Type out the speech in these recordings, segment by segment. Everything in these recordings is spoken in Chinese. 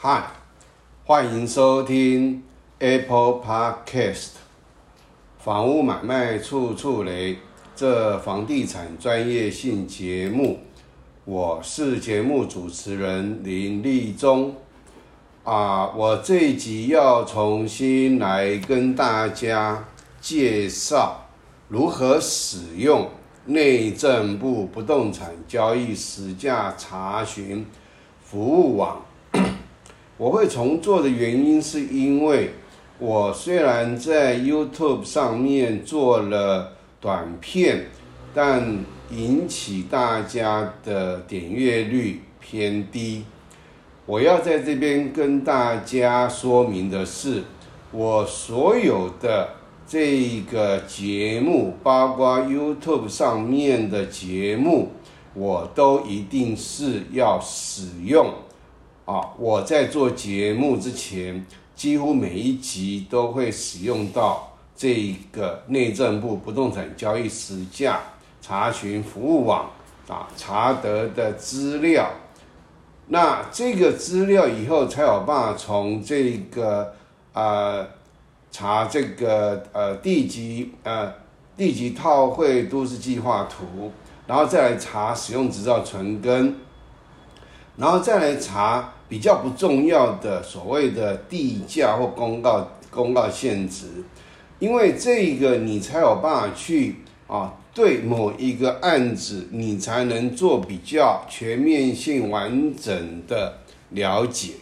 嗨，欢迎收听 Apple Podcast。房屋买卖处处雷，这房地产专业性节目，我是节目主持人林立忠。啊，我这集要重新来跟大家介绍如何使用内政部不动产交易实价查询服务网。我会重做的原因是因为我虽然在 YouTube 上面做了短片，但引起大家的点阅率偏低。我要在这边跟大家说明的是，我所有的这个节目，包括 YouTube 上面的节目，我都一定是要使用啊！我在做节目之前，几乎每一集都会使用到这一个内政部不动产交易实价查询服务网啊查得的资料。那这个资料以后才有办法从这个呃查这个呃地级呃地级套会都市计划图，然后再来查使用执照存根，然后再来查比较不重要的所谓的地价或公告公告限值，因为这个你才有办法去啊。对某一个案子，你才能做比较全面性、完整的了解。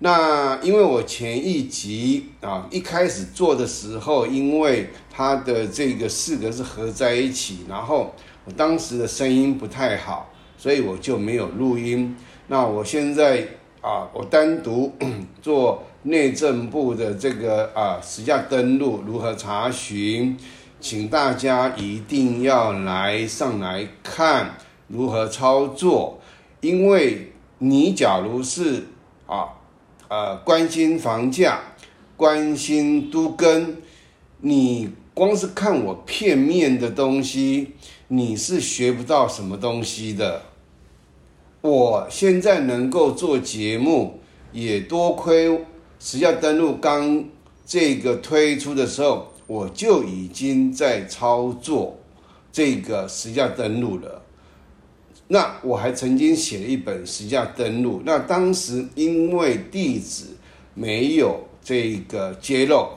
那因为我前一集啊一开始做的时候，因为它的这个四个是合在一起，然后我当时的声音不太好，所以我就没有录音。那我现在啊，我单独 做内政部的这个啊实价登录如何查询。请大家一定要来上来看如何操作，因为你假如是啊呃关心房价、关心都跟，你光是看我片面的东西，你是学不到什么东西的。我现在能够做节目，也多亏实价登录刚这个推出的时候。我就已经在操作这个实价登录了。那我还曾经写了一本实价登录。那当时因为地址没有这个揭露，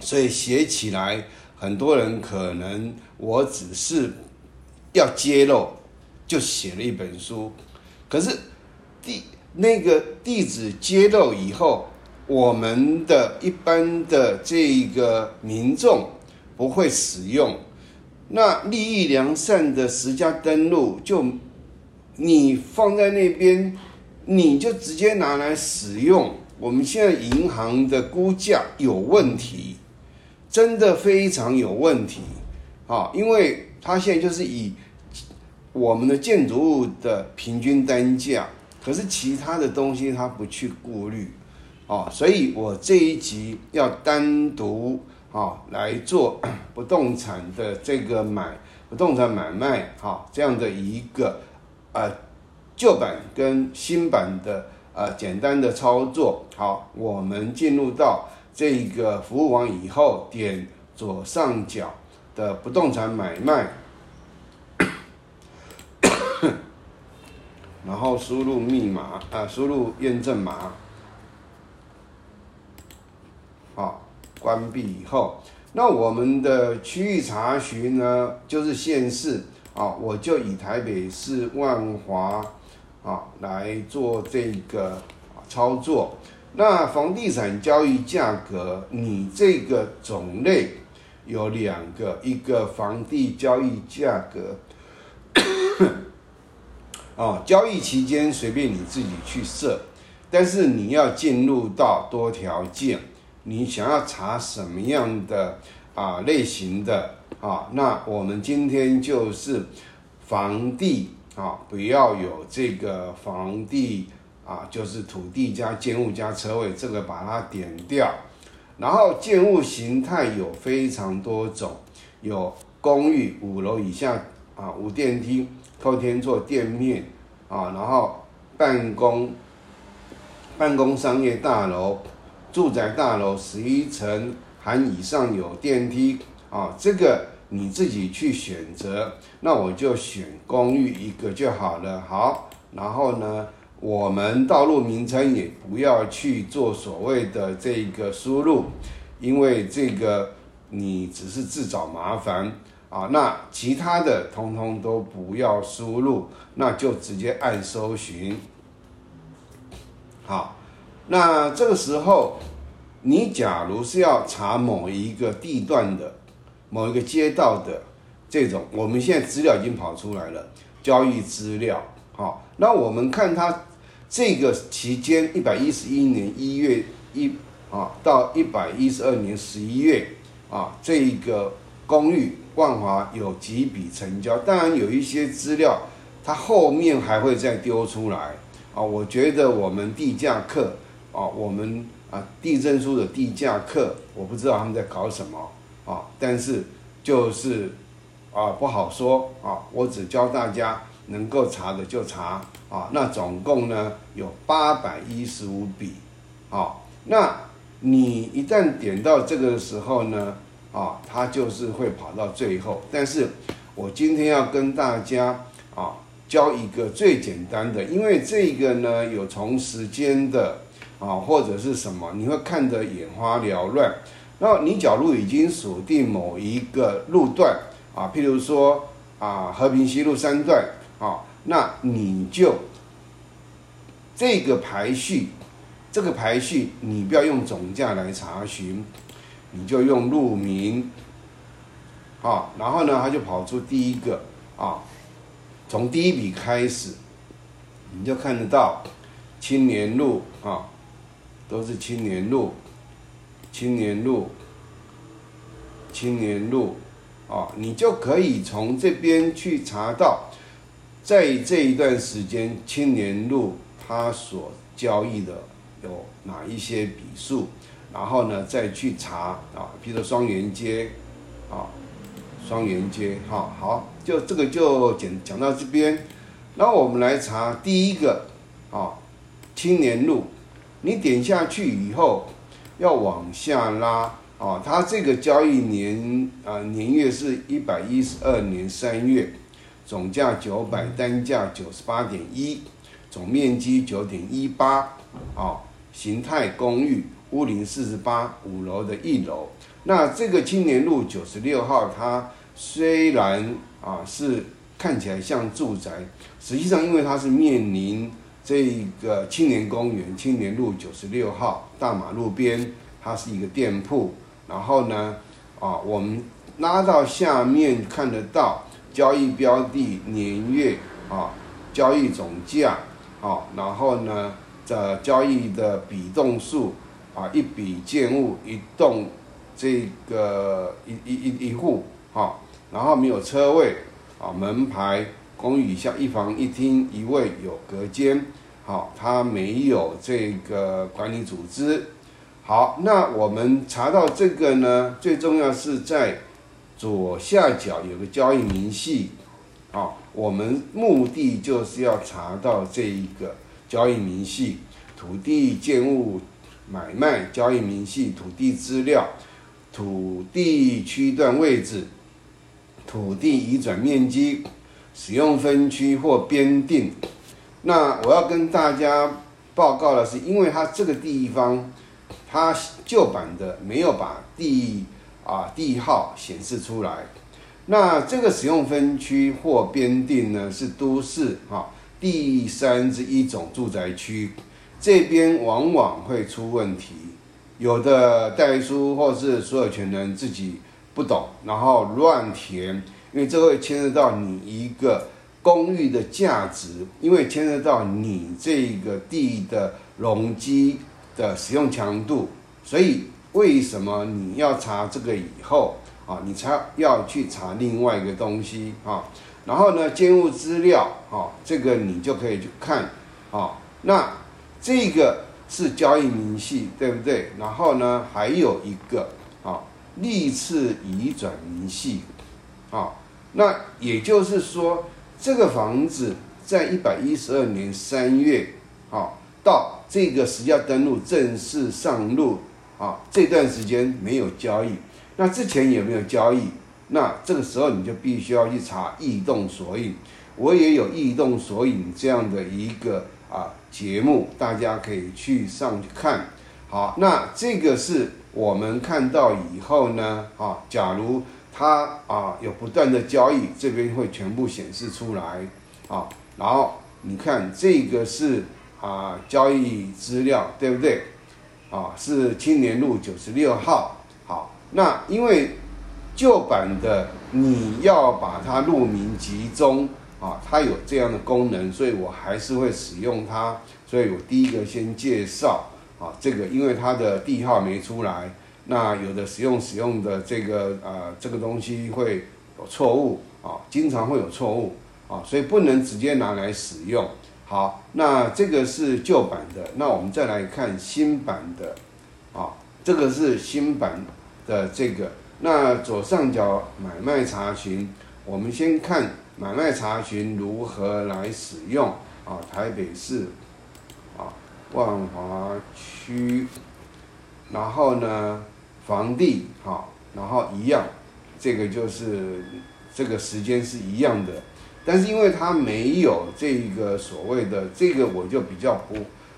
所以写起来很多人可能我只是要揭露，就写了一本书。可是地那个地址揭露以后。我们的一般的这个民众不会使用，那利益良善的十家登录，就你放在那边，你就直接拿来使用。我们现在银行的估价有问题，真的非常有问题啊！因为它现在就是以我们的建筑物的平均单价，可是其他的东西它不去顾虑。哦，所以我这一集要单独啊来做不动产的这个买不动产买卖，哈，这样的一个呃旧版跟新版的呃简单的操作。好，我们进入到这个服务网以后，点左上角的不动产买卖，然后输入密码啊，输入验证码。好，关闭以后，那我们的区域查询呢，就是县市啊，我就以台北市万华啊来做这个操作。那房地产交易价格，你这个种类有两个，一个房地交易价格，哦，交易期间随便你自己去设，但是你要进入到多条件。你想要查什么样的啊类型的啊？那我们今天就是房地啊，不要有这个房地啊，就是土地加建物加车位，这个把它点掉。然后建物形态有非常多种，有公寓五楼以下啊，无电梯，透天做店面啊，然后办公办公商业大楼、住宅大楼十一层含以上有电梯啊，这个你自己去选择。那我就选公寓一个就好了。好，然后呢，我们道路名称也不要去做所谓的这个输入，因为这个你只是自找麻烦。啊，那其他的通通都不要输入，那就直接按搜寻。好，那这个时候，你假如是要查某一个地段的、某一个街道的这种，我们现在资料已经跑出来了，交易资料。好，那我们看它这个期间，一百一十一年一月一啊到一百一十二年十一月啊，这一个公寓。万华有几笔成交，当然有一些资料，它后面还会再丢出来啊。我觉得我们地价课啊，我们啊地震书的地价课，我不知道他们在搞什么啊，但是就是啊不好说啊。我只教大家能够查的就查啊。那总共呢有八百一十五笔啊。那你一旦点到这个时候呢？啊，它就是会跑到最后，但是我今天要跟大家啊教一个最简单的，因为这个呢有从时间的啊或者是什么，你会看得眼花缭乱。那你假如已经锁定某一个路段啊，譬如说啊和平西路三段啊，那你就这个排序，这个排序你不要用总价来查询。你就用路名，啊，然后呢，他就跑出第一个啊，从第一笔开始，你就看得到青年路啊，都是青年路，青年路，青年路，啊，你就可以从这边去查到，在这一段时间青年路它所交易的有哪一些笔数。然后呢，再去查啊，比如说双元街，啊，双元街，哈，好，就这个就讲讲到这边。那我们来查第一个，啊，青年路，你点下去以后，要往下拉，啊，它这个交易年啊年月是一百一十二年三月，总价九百，单价九十八点一，总面积九点一八，啊，形态公寓。屋龄四十八，五楼的一楼。那这个青年路九十六号，它虽然啊是看起来像住宅，实际上因为它是面临这个青年公园，青年路九十六号大马路边，它是一个店铺。然后呢，啊，我们拉到下面看得到交易标的年月啊，交易总价啊，然后呢，这交易的比动数。啊，一笔建物一栋，这个一一一一户，哈，然后没有车位，啊，门牌，公寓以下一房一厅一卫有隔间，好，它没有这个管理组织，好，那我们查到这个呢，最重要是在左下角有个交易明细，啊，我们目的就是要查到这一个交易明细，土地建物。买卖交易明细、土地资料、土地区段位置、土地移转面积、使用分区或编定。那我要跟大家报告的是，因为它这个地方，它旧版的没有把地啊地号显示出来。那这个使用分区或编定呢，是都市哈第三之一种住宅区。这边往往会出问题，有的代书或是所有权人自己不懂，然后乱填，因为这会牵涉到你一个公寓的价值，因为牵涉到你这个地的容积的使用强度，所以为什么你要查这个以后啊，你才要去查另外一个东西啊？然后呢，建物资料啊，这个你就可以去看啊，那。这个是交易明细，对不对？然后呢，还有一个啊，历次移转明细，啊，那也就是说，这个房子在一百一十二年三月，啊，到这个实价登录正式上路啊，这段时间没有交易，那之前有没有交易？那这个时候你就必须要去查异动索引，我也有异动索引这样的一个啊节目，大家可以去上去看。好，那这个是我们看到以后呢，啊，假如它啊有不断的交易，这边会全部显示出来，啊，然后你看这个是啊交易资料，对不对？啊，是青年路九十六号。好，那因为旧版的你要把它路名集中啊，它有这样的功能，所以我还是会使用它。所以我第一个先介绍啊，这个因为它的地号没出来，那有的使用使用的这个呃这个东西会有错误啊，经常会有错误啊，所以不能直接拿来使用。好，那这个是旧版的，那我们再来看新版的啊，这个是新版的这个。那左上角买卖查询，我们先看买卖查询如何来使用啊。台北市啊，万华区，然后呢，房地哈，然后一样，这个就是这个时间是一样的，但是因为它没有这个所谓的这个，我就比较不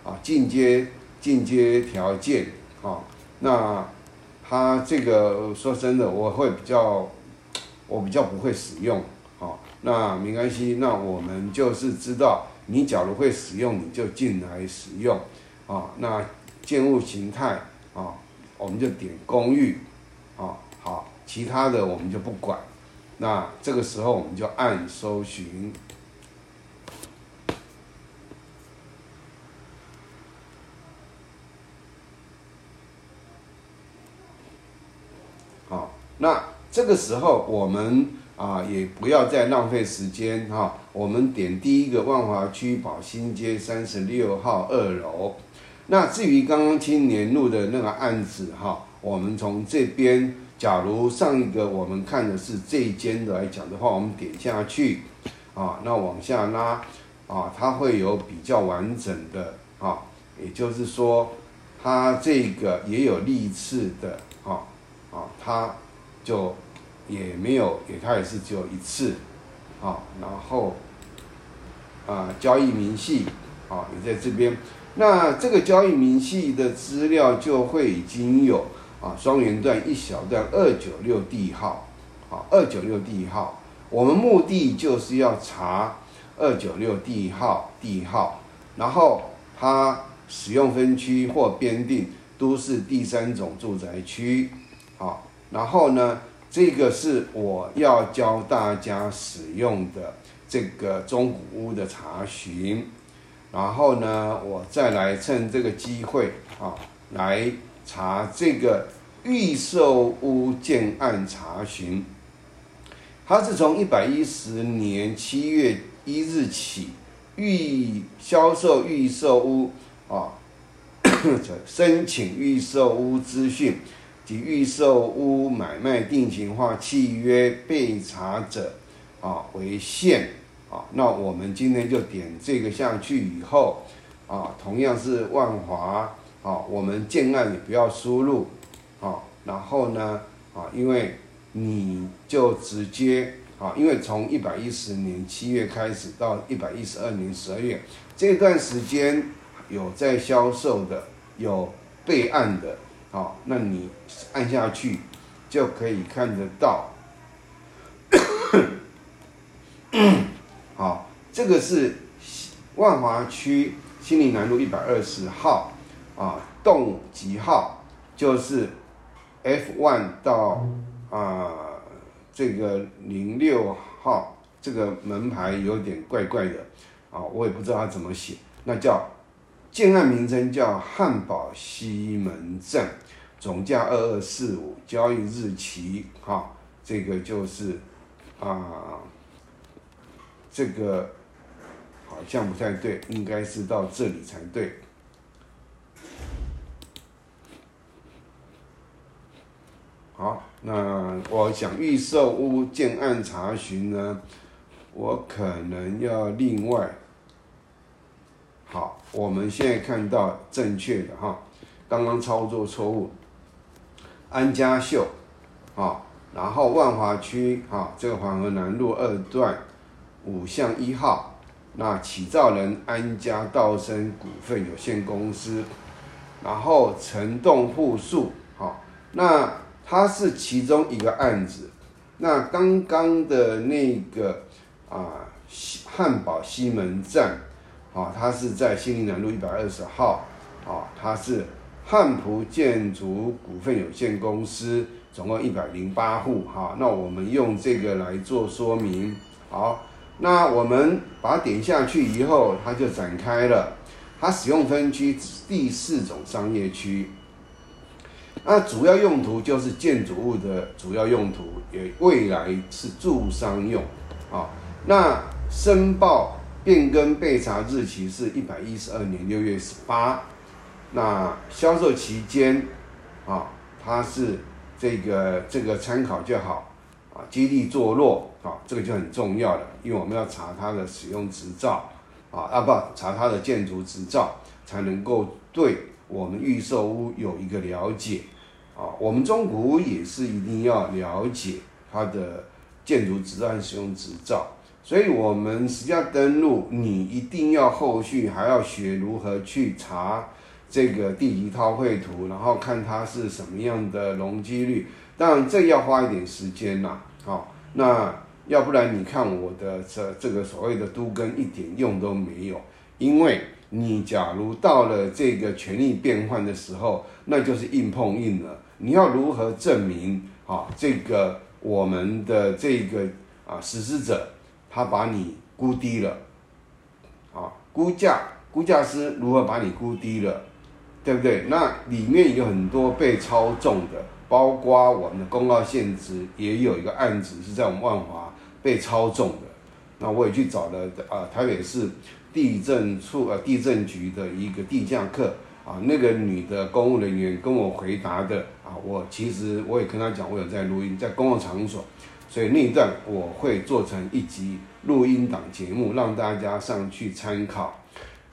啊进阶进阶条件啊，那。它这个说真的，我会比较，我比较不会使用，那没关系，那我们就是知道，你假如会使用，你就进来使用，啊，那建物形态啊，我们就点公寓，啊，好，其他的我们就不管，那这个时候我们就按搜寻。好那这个时候我们啊也不要再浪费时间哈，我们点第一个万华区宝兴街三十六号二楼。那至于刚刚青年路的那个案子哈，我们从这边，假如上一个我们看的是这一间的来讲的话，我们点下去啊，那往下拉啊，它会有比较完整的啊，也就是说它这个也有历次的啊啊它。就也没有，也他也是只有一次，啊，然后啊，交易明细啊也在这边，那这个交易明细的资料就会已经有啊，双元段一小段二九六地号，啊，二九六地号，我们目的就是要查二九六地号地号，然后它使用分区或编定都是第三种住宅区，好。然后呢，这个是我要教大家使用的这个中古屋的查询。然后呢，我再来趁这个机会啊，来查这个预售屋建案查询。它是从一百一十年七月一日起，预销售预售屋啊，申请预售屋资讯。及预售屋买卖定型化契约被查者，啊为限，啊，那我们今天就点这个下去以后，啊，同样是万华，啊，我们建案也不要输入，啊，然后呢，啊，因为你就直接，啊，因为从一百一十年七月开始到一百一十二年十二月这段时间有在销售的，有备案的。好，那你按下去就可以看得到。好，这个是万华区新林南路一百二十号啊，栋几号就是 F one 到啊这个零六号，这个门牌有点怪怪的啊，我也不知道它怎么写，那叫。建案名称叫汉堡西门镇，总价二二四五，交易日期哈，这个就是啊，这个好像不太对，应该是到这里才对。好，那我想预售屋建案查询呢，我可能要另外。好，我们现在看到正确的哈，刚刚操作错误，安家秀，啊，然后万华区啊，这个黄河南路二段五巷一号，那起造人安家道生股份有限公司，然后城栋户数，好，那它是其中一个案子，那刚刚的那个啊，汉堡西门站。啊，它是在新林南路一百二十号，啊，它是汉普建筑股份有限公司，总共一百零八户，哈，那我们用这个来做说明，好，那我们把它点下去以后，它就展开了，它使用分区第四种商业区，那主要用途就是建筑物的主要用途，也未来是住商用，啊，那申报。变更备查日期是一百一十二年六月十八，那销售期间，啊，它是这个这个参考就好，啊，基地坐落，啊，这个就很重要了，因为我们要查它的使用执照，啊啊不，查它的建筑执照，才能够对我们预售屋有一个了解，啊，我们中古也是一定要了解它的建筑执照和使用执照。所以，我们实际上登录，你一定要后续还要学如何去查这个地级套绘图，然后看它是什么样的容积率。当然，这要花一点时间呐。好，那要不然你看我的这这个所谓的都跟一点用都没有，因为你假如到了这个权力变换的时候，那就是硬碰硬了。你要如何证明啊？这个我们的这个啊实施者。他把你估低了，啊，估价估价师如何把你估低了，对不对？那里面有很多被操纵的，包括我们的公告限值也有一个案子是在我们万华被操纵的。那我也去找了啊，台北市地震处呃地震局的一个地价课啊，那个女的公务人员跟我回答的啊，我其实我也跟她讲，我有在录音，在公共场所。所以那一段我会做成一集录音档节目，让大家上去参考。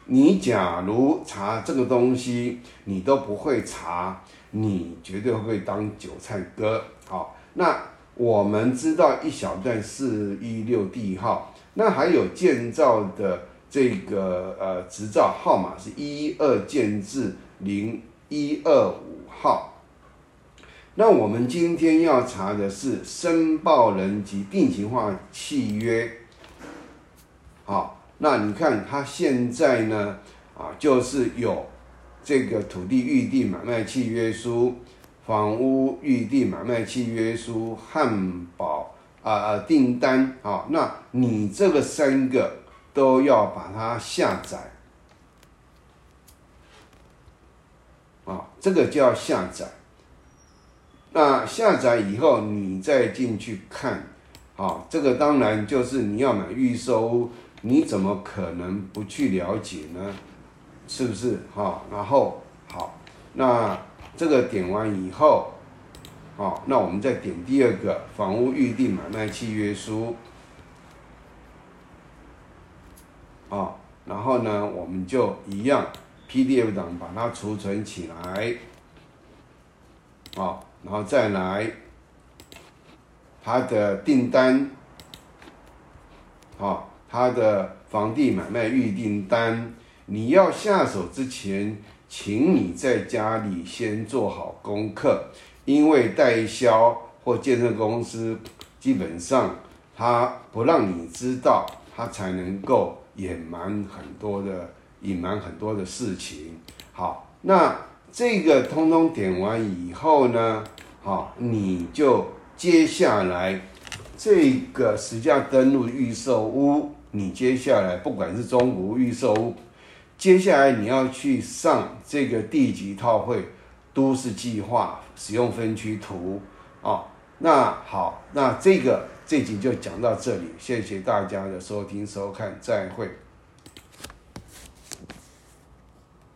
你假如查这个东西，你都不会查，你绝对会当韭菜割。好，那我们知道一小段四一六 D 号，那还有建造的这个呃执照号码是一二建制零一二五号。那我们今天要查的是申报人及定型化契约。好，那你看他现在呢，啊，就是有这个土地预定买卖契约书、房屋预定买卖契约书、汉堡啊啊订单。啊，那你这个三个都要把它下载。啊，这个叫下载。那下载以后，你再进去看，啊，这个当然就是你要买预售，你怎么可能不去了解呢？是不是？哈，然后好，那这个点完以后，好，那我们再点第二个房屋预定买卖契约书，啊，然后呢，我们就一样 PDF 档把它储存起来，啊。然后再来，他的订单，好，他的房地买卖预订单，你要下手之前，请你在家里先做好功课，因为代销或建设公司基本上他不让你知道，他才能够隐瞒很多的隐瞒很多的事情。好，那。这个通通点完以后呢，好，你就接下来这个实价登录预售屋，你接下来不管是中国预售屋，接下来你要去上这个地级套会都市计划使用分区图啊。那好，那这个这集就讲到这里，谢谢大家的收听收看，再会。